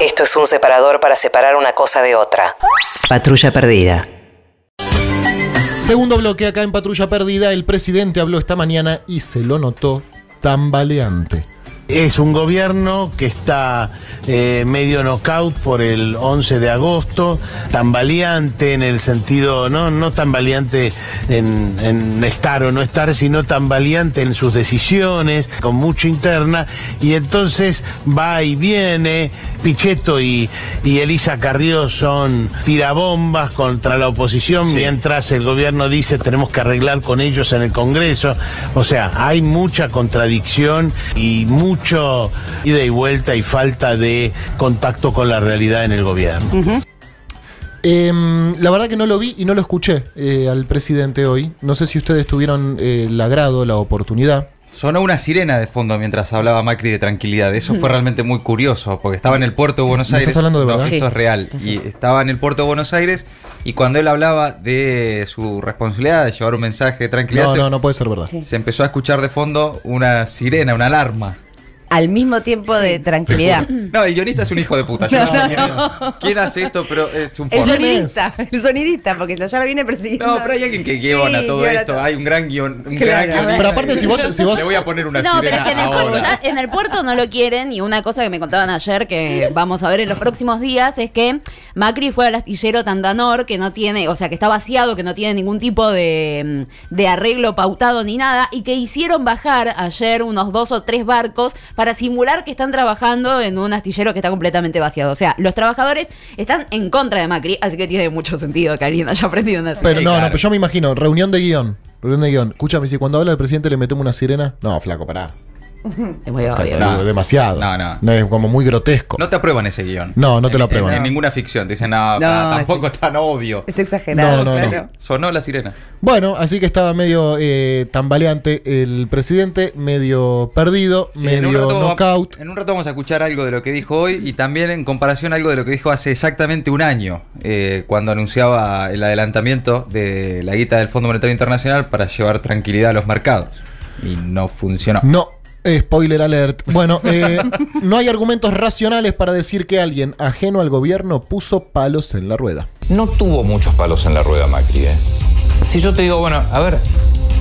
Esto es un separador para separar una cosa de otra. Patrulla perdida. Segundo bloque acá en Patrulla Perdida, el presidente habló esta mañana y se lo notó tambaleante. Es un gobierno que está eh, medio knockout por el 11 de agosto, tambaleante en el sentido, no, no tambaleante en, en estar o no estar, sino tambaleante en sus decisiones, con mucha interna, y entonces va y viene. Pichetto y, y Elisa Carrió son tirabombas contra la oposición, mientras el gobierno dice tenemos que arreglar con ellos en el Congreso. O sea, hay mucha contradicción y mucho ida y vuelta y falta de contacto con la realidad en el gobierno. Em, la verdad que no lo vi y no lo escuché eh, al presidente hoy. No sé si ustedes tuvieron eh, el agrado, la oportunidad. Sonó una sirena de fondo mientras hablaba Macri de tranquilidad. Eso fue realmente muy curioso, porque estaba en el puerto de Buenos ¿Me Aires. estás hablando de No, verdad? esto es real. Y estaba en el puerto de Buenos Aires y cuando él hablaba de su responsabilidad de llevar un mensaje de tranquilidad, No, se, no, no puede ser verdad. se empezó a escuchar de fondo una sirena, una alarma. Al mismo tiempo de tranquilidad. No, el guionista es un hijo de puta. Yo no, sé quién, quién hace esto, pero es un El sonidista, el sonidista, porque ya lo viene persiguiendo. No, pero hay alguien que guiona Sí, todo guiona esto. todo. Hay un gran guion, un Claro. gran guionista. Pero aparte, si vos- si vos- Le voy a poner una No, pero es que en el, puerto, ya en el puerto no lo quieren y una cosa que me contaban ayer que vamos a ver en los próximos días es que Macri fue al astillero Tandanor que no tiene, o sea, que está vaciado, que no tiene ningún tipo de, mm, de arreglo pautado ni nada y que hicieron bajar ayer unos dos o tres barcos para simular que están trabajando en un astillero que está completamente vaciado. O sea, los trabajadores están en contra de Macri, así que tiene mucho sentido que alguien haya aprendido una Pero no, no, pero yo me imagino, reunión de guion. Reunión de guion. Escúchame, si cuando habla el presidente le metemos una sirena. No, flaco, pará. Es muy obvio. No. Demasiado. No, no. Es como muy grotesco. No te aprueban ese guion. No, no te lo En- aprueban. En, en ninguna ficción. Te dicen, no, tampoco es- es tan obvio. Es exagerado, No, no, no. claro. Sonó la sirena. Bueno, así que estaba medio eh, tambaleante el presidente, medio perdido, Sí, en, medio knockout. en un rato vamos a escuchar algo de lo que dijo hoy y también en comparación algo de lo que dijo hace exactamente un año, eh, cuando anunciaba el adelantamiento de la guita del Fondo Monetario Internacional para llevar tranquilidad a los mercados. Y no funcionó. No, spoiler alert. Bueno, eh, no hay argumentos racionales para decir que alguien ajeno al gobierno puso palos en la rueda. no tuvo muchos palos en la rueda Macri. ¿eh? Si yo te digo, bueno, a ver,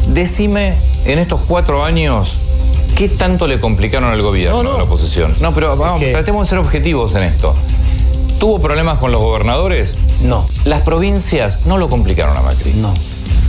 decime en estos cuatro años qué tanto le complicaron al gobierno a la oposición. No, pero vamos, tratemos de ser objetivos en esto. ¿Tuvo problemas con los gobernadores? No. Las provincias no lo complicaron a Macri. No.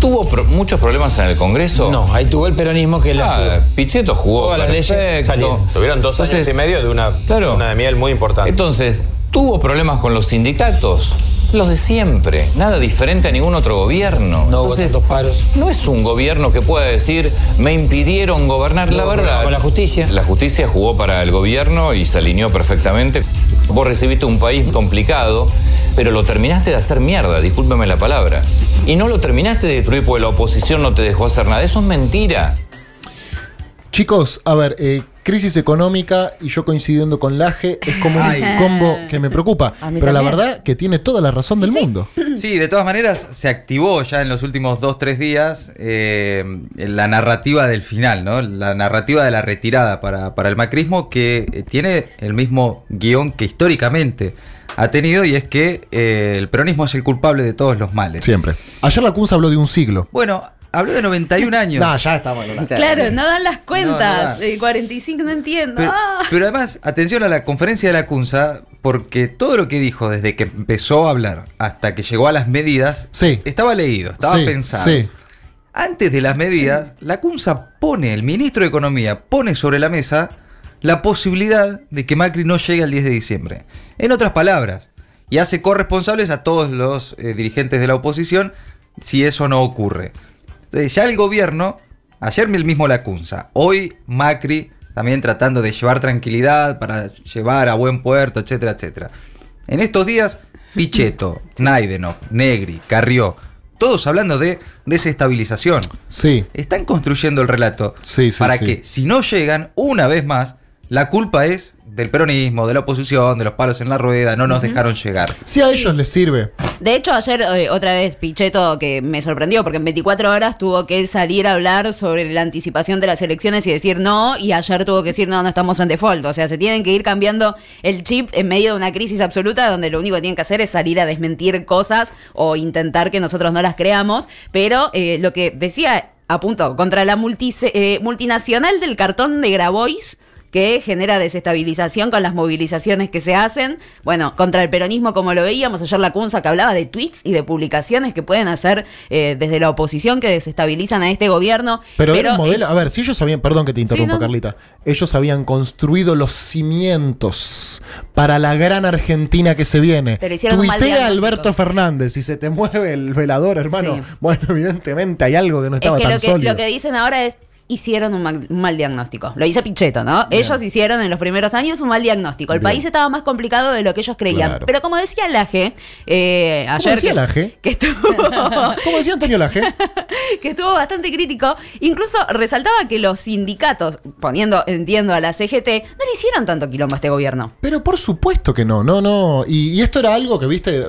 ¿Tuvo pro- muchos problemas en el Congreso? No, ahí tuvo el peronismo que la Ah, Pichetto jugó Todas las leyes salieron. Tuvieron dos años Entonces, y medio de una, claro. una de miel muy importante. Entonces, ¿tuvo problemas con los sindicatos? Los de siempre, nada diferente a ningún otro gobierno. No Entonces, paros. no es un gobierno que pueda decir, me impidieron gobernar. la verdad. con la justicia. La justicia jugó para el gobierno y se alineó perfectamente. Vos recibiste un país complicado, pero lo terminaste de hacer mierda, discúlpeme la palabra. Y no lo terminaste de destruir porque la oposición no te dejó hacer nada. Eso es mentira. Chicos, a ver, eh, crisis económica y yo coincidiendo con Laje es como un Ay. combo que me preocupa. Pero la verdad que tiene toda la razón del mundo. Sí, de todas maneras, se activó ya en los últimos dos, tres días eh, la narrativa del final, ¿no? La narrativa de la retirada para, para el macrismo que eh, tiene el mismo guion que históricamente ha tenido y es que eh, el peronismo es el culpable de todos los males. Siempre. Ayer la Kunz habló de un siglo. Bueno, habló de 91 años. No, ya estamos en una. Claro, no dan las No, cuentas. no. Eh, 45 no entiendo. Pero, Ah. pero además, atención a la conferencia de la CUNSA, porque todo lo que dijo desde que empezó a hablar hasta que llegó a las medidas, Sí. estaba leído, estaba Sí, pensado. sí. Antes de las medidas, la CUNSA pone, el ministro de Economía pone sobre la mesa la posibilidad de que Macri no llegue al 10 de diciembre. En otras palabras, y hace corresponsables a todos los eh, dirigentes de la oposición si eso no ocurre. Entonces, ya el gobierno, ayer el mismo la CUNSA, hoy Macri también tratando de llevar tranquilidad para llevar a buen puerto, etcétera, etcétera. En estos días, Pichetto, Naidenov, Negri, Carrió, todos hablando de desestabilización. Sí. Están construyendo el relato Sí, sí, para sí. que si no llegan, una vez más, la culpa es del peronismo, de la oposición, de los palos en la rueda, no nos dejaron llegar. Si a ellos les sirve. De hecho, ayer eh, otra vez Pichetto, que me sorprendió, porque en 24 horas tuvo que salir a hablar sobre la anticipación de las elecciones y decir no, y ayer tuvo que decir no, no estamos en default. O sea, se tienen que ir cambiando el chip en medio de una crisis absoluta donde lo único que tienen que hacer es salir a desmentir cosas o intentar que nosotros no las creamos. Pero eh, lo que decía, apunto, contra la eh, multinacional del cartón de Grabois que genera desestabilización con las movilizaciones que se hacen. Bueno, contra el peronismo, como lo veíamos ayer la Cunza, que hablaba de tweets y de publicaciones que pueden hacer eh, desde la oposición que desestabilizan a este gobierno. Pero, era un modelo. A ver, si ellos habían. Perdón que te interrumpa, no. Carlita. Ellos habían construido los cimientos para la gran Argentina que se viene. Pero Tuitea. Alberto Fernández y se te mueve el velador, hermano. Sí. Bueno, evidentemente hay algo que no es estaba que tan lo, que sólido. lo que dicen ahora es hicieron un mal, un mal diagnóstico. Lo dice Pichetto, ¿no? Ellos hicieron en los primeros años un mal diagnóstico. El Bien. país estaba más complicado de lo que ellos creían. Claro. Pero como decía Laje, eh, ¿Cómo ayer decía que, Laje? que estuvo ¿Cómo decía Antonio Laje? que estuvo bastante crítico. Incluso resaltaba que los sindicatos, poniendo, entiendo, a la CGT, no le hicieron tanto quilombo a este gobierno. Pero por supuesto que no, no, no. Y, y esto era algo que, viste,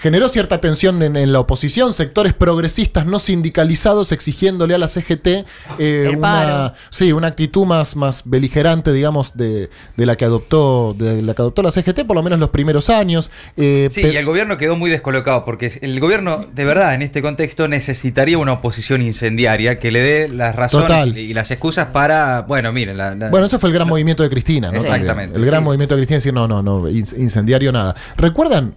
generó cierta tensión en, en la oposición, sectores progresistas no sindicalizados exigiéndole a la CGT eh, una, sí, una actitud más, más beligerante, digamos, de, de la que adoptó, de la que adoptó la CGT, por lo menos los primeros años. Eh, Sí, y el gobierno quedó muy descolocado porque el gobierno, de verdad, en este contexto necesitaría una oposición incendiaria que le dé las razones Total. y, las excusas para, bueno, miren, la, la- Bueno, ese fue el gran movimiento de Cristina, ¿no? Exactamente. El gran sí. movimiento de Cristina decir, no, no, no, inc- incendiario nada. ¿Recuerdan?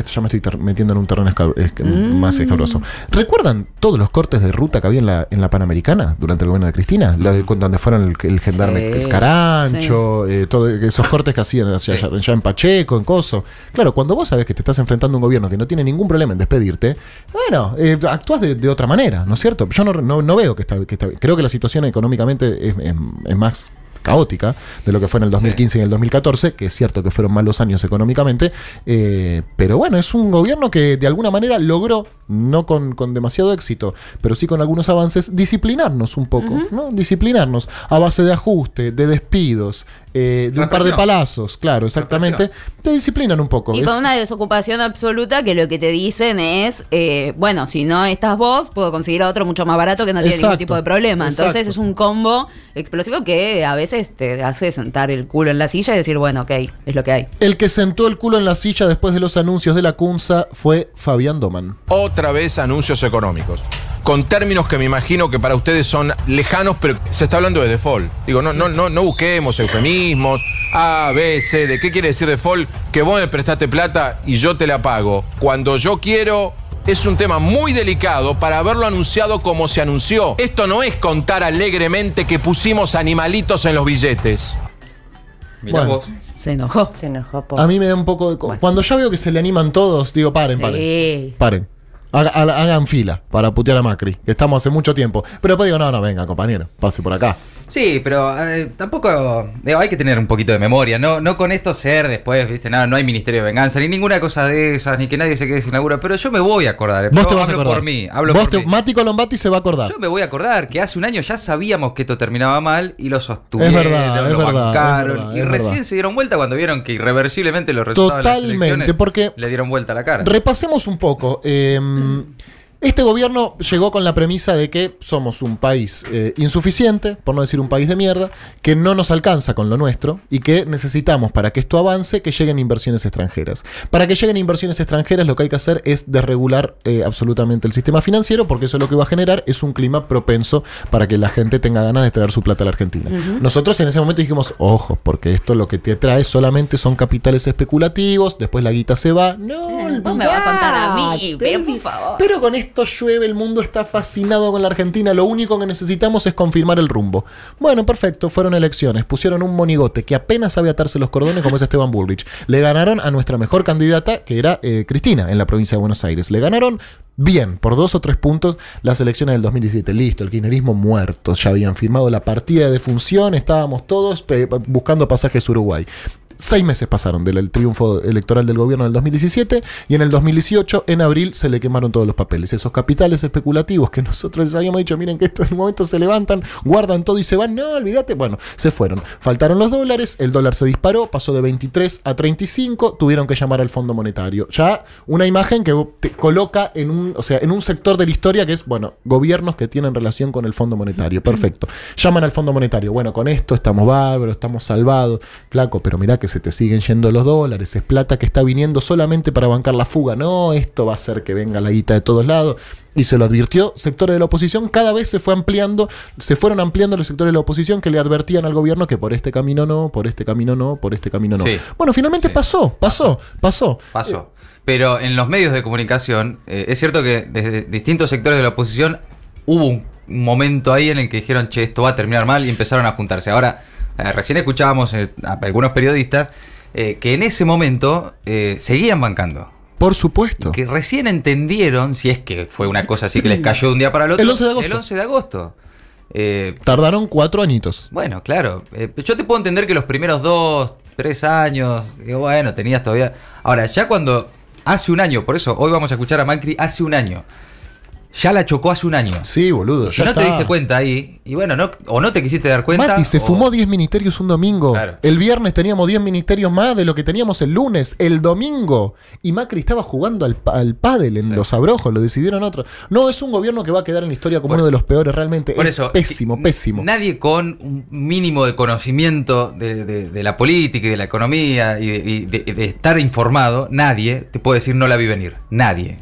Esto ya me estoy metiendo en un terreno es- más escabroso. ¿Recuerdan todos los cortes de ruta que había en la, en la Panamericana durante el gobierno de Cristina? La de- donde fueron el, el gendarme Sí, el Carancho, eh, todo- esos cortes que hacían hacia allá, allá en Pacheco, en Coso. Claro, cuando vos sabés que te estás enfrentando a un gobierno que no tiene ningún problema en despedirte, bueno, eh, actúas de, de otra manera, ¿no es cierto? Yo no, no, no veo que está, que está Creo que la situación económicamente es, es- es más caótica de lo que fue en el 2015 y en el 2014, que es cierto que fueron malos años económicamente, eh, pero bueno, es un gobierno que de alguna manera logró, no con, con demasiado éxito, pero sí con algunos avances, disciplinarnos un poco, ¿no? Disciplinarnos a base de ajuste, de despidos, eh, de un par de palazos, claro, exactamente, te disciplinan un poco. Y Es- con una desocupación absoluta que lo que te dicen es, eh, bueno, si no estás vos, puedo conseguir a otro mucho más barato que no tiene ningún tipo de problema. Entonces exacto. es un combo explosivo que a veces te hace sentar el culo en la silla y decir, bueno, ok, es lo que hay. El que sentó el culo en la silla después de los anuncios de la CUNSA fue Fabián Doman. Otra vez anuncios económicos. Con términos que me imagino que para ustedes son lejanos, pero se está hablando de default. Digo, no, no, no, no busquemos eufemismos. A, B, C. ¿De qué quiere decir default? Que vos me prestaste plata y yo te la pago. Cuando yo quiero. Es un tema muy delicado para haberlo anunciado como se anunció. Esto no es contar alegremente que pusimos animalitos en los billetes. Mirá Bueno. vos. Se enojó. Se enojó por. A mí me da un poco de... co- Cuando ya veo que se le animan todos, digo, paren, paren. Sí. Paren. Haga- haga- hagan fila para putear a Macri, que estamos hace mucho tiempo. Pero después digo, no, no, venga, compañero, pase por acá. Sí, pero eh, tampoco digo, hay que tener un poquito de memoria, no, no con esto ser después, viste, nada, no hay ministerio de venganza, ni ninguna cosa de esas, ni que nadie se quede sin laburo, pero yo me voy a acordar, eh, Vos te vas a hablo acordar. por mí, hablo Vos por te- mí. Mati Colombati se va a acordar. Yo me voy a acordar que hace un año ya sabíamos que esto terminaba mal y lo sostuvieron, Es verdad, es verdad, bancaron es verdad, y es recién verdad. se dieron vuelta cuando vieron que irreversiblemente los resultados de las Totalmente, elecciones porque- le dieron vuelta a la cara. Repasemos un poco. eh, este gobierno llegó con la premisa de que somos un país eh, insuficiente, por no decir un país de mierda, que no nos alcanza con lo nuestro y que necesitamos para que esto avance que lleguen inversiones extranjeras. Para que lleguen inversiones extranjeras lo que hay que hacer es desregular eh, absolutamente el sistema financiero porque eso lo que va a generar es un clima propenso para que la gente tenga ganas de traer su plata a la Argentina. Nosotros en ese momento dijimos, ojo, porque esto lo que te trae solamente son capitales especulativos, después la guita se va. No, Vos me vas a contar a mí, pero por favor. pero con esto llueve, el mundo está fascinado con la Argentina, lo único que necesitamos es confirmar el rumbo. Bueno, perfecto, fueron elecciones, pusieron un monigote que apenas sabe atarse los cordones como es Esteban Bullrich. Le ganaron a nuestra mejor candidata, que era eh, Cristina, en la provincia de Buenos Aires. Le ganaron bien, por dos o tres puntos, las elecciones del 2017. Listo, el kirchnerismo muerto, ya habían firmado la partida de defunción, estábamos todos buscando pasajes Uruguay. Seis meses pasaron del triunfo electoral del gobierno del 2017 y en el 2018, en abril, se le quemaron todos los papeles. Esos capitales especulativos que nosotros les habíamos dicho, miren que estos momentos se levantan, guardan todo y se van. No, olvídate. Bueno, se fueron. Faltaron los dólares, el dólar se disparó, pasó de 23 a 35, tuvieron que llamar al Fondo Monetario. Ya una imagen que te coloca en un, o sea, en un sector de la historia que es, bueno, gobiernos que tienen relación con el Fondo Monetario. Perfecto. Llaman al Fondo Monetario. Bueno, con esto estamos bárbaros, estamos salvados. Flaco, pero mirá que se te siguen yendo los dólares, es plata que está viniendo solamente para bancar la fuga. No, esto va a hacer que venga la guita de todos lados. Y se lo advirtió sectores de la oposición, cada vez se fue ampliando, se fueron ampliando los sectores de la oposición que le advertían al gobierno que por este camino no, por este camino no, por este camino no. Sí. Bueno, finalmente Sí. pasó, pasó, pasó. Pasó. Pero en los medios de comunicación, eh, es cierto que desde distintos sectores de la oposición hubo un momento ahí en el que dijeron, che, esto va a terminar mal y empezaron a juntarse. Ahora, recién escuchábamos eh, a algunos periodistas eh, que en ese momento eh, seguían bancando. Por supuesto. Que recién entendieron, si es que fue una cosa así que les cayó de un día para el otro, El 11 de agosto. El 11 de agosto. Eh, Tardaron cuatro añitos. bueno, claro. eh, yo te puedo entender que los primeros dos, tres años, digo, bueno, tenías todavía. Ahora, ya cuando hace un año, por eso hoy vamos a escuchar a Macri hace un año. Ya la chocó hace un año. Sí, boludo. Y si no te diste cuenta ahí, y bueno, no, o no te quisiste dar cuenta. Mati, se o- fumó 10 ministerios un domingo. Claro. El viernes teníamos 10 ministerios más de lo que teníamos el lunes, el domingo. Y Macri estaba jugando al, al pádel en los abrojos, lo decidieron otros. No, es un gobierno que va a quedar en la historia como Bueno, uno de los peores realmente. Por es eso, pésimo, pésimo. Nadie con un mínimo de conocimiento de, de- de la política y de la economía y, de, y de- de estar informado, nadie te puede decir no la vi venir. Nadie.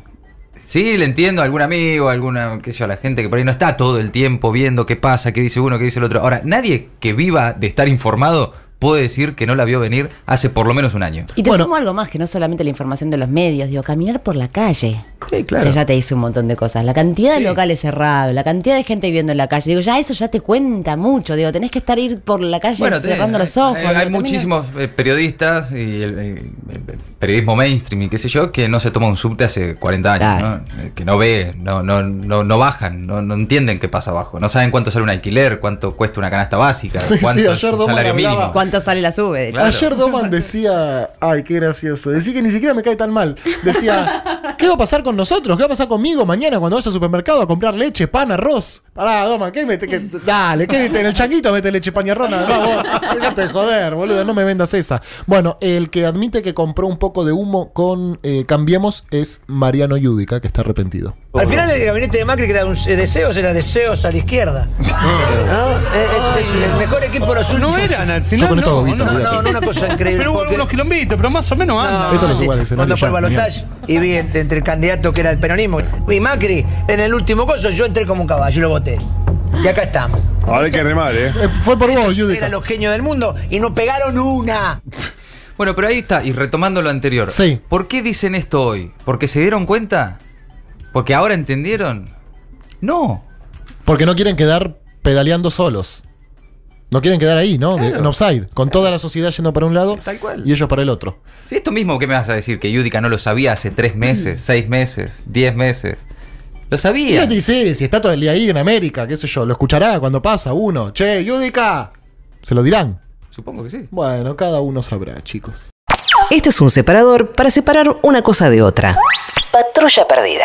Sí, le entiendo a algún amigo, a alguna, qué sé yo, la gente que por ahí no está todo el tiempo viendo qué pasa, qué dice uno, qué dice el otro. Ahora, nadie que viva de estar informado puede decir que no la vio venir hace por lo menos un año. Y te Bueno. sumo algo más que no solamente la información de los medios, digo, caminar por la calle. Sí, O sea, ya te dice un montón de cosas. La cantidad de Sí. locales cerrados, la cantidad de gente viviendo en la calle. Digo, ya eso ya te cuenta mucho. Digo, tenés que estar ir por la calle Bueno, cerrando te- los ojos. Hay, muchísimos eh, periodistas y el, el- el periodismo mainstream y qué sé yo que no se toma un subte hace 40 años, Claro. ¿no? Eh, que no ve, no, no, no, no bajan, no, no entienden qué pasa abajo, no saben cuánto sale un alquiler, cuánto cuesta una canasta básica, Sí, sí, cuánto es ayer un salario mínimo. ¿Cuánto sale la sube? de hecho? Claro. Ayer Doman decía, ay, qué gracioso, decía que ni siquiera me cae tan mal. Decía, ¿qué va a pasar con nosotros? ¿Qué va a pasar conmigo mañana cuando vaya al supermercado a comprar leche, pan, arroz? Pará, Doman, ¿qué mete? que- dale, ¿qué en el changuito mete leche, pan y arroz? Más, vos, déjate de joder, boludo, no me vendas esa. Bueno, el que admite que compró un poco de humo con eh, Cambiemos es Mariano Yudica, que está arrepentido. Al final el gabinete de Macri que era un eh, deseos, era deseos a la izquierda. ¿No? Es, es- es el mejor equipo de los últimos. No eran al Yo final. con esto hago no, guita, no, olvídate. No, no, una cosa increíble. Pero hubo porque- unos kilómetros, pero más o menos anda. Esto lo subo al sí, escenario Cuando fue el ya, balotaje y vi entre, entre el candidato que era el peronismo y Macri, en el último coso yo entré como un caballo y lo voté. Y acá estamos. Ahora hay que remar, ¿eh? Eh, fue por vos, Yudica. Eran los genios del mundo y nos pegaron una. Bueno, pero ahí está, y retomando lo anterior, Sí. ¿por qué dicen esto hoy? ¿Porque se dieron cuenta? ¿Porque ahora entendieron? No, Porque no quieren quedar pedaleando solos. No quieren quedar ahí, ¿no? De- Claro. en offside. Con toda la sociedad yendo para un lado Tal cual. y ellos para el otro. Si esto mismo que me vas a decir, que Yudica no lo sabía hace tres meses, seis meses, diez meses. Lo sabía. Y te dice, si está todo el día ahí en América, qué sé yo, lo escuchará cuando pasa uno. Che, Yudica. Se lo dirán. Supongo que sí. Bueno, cada uno sabrá, chicos. Este es un separador para separar una cosa de otra. Patrulla perdida.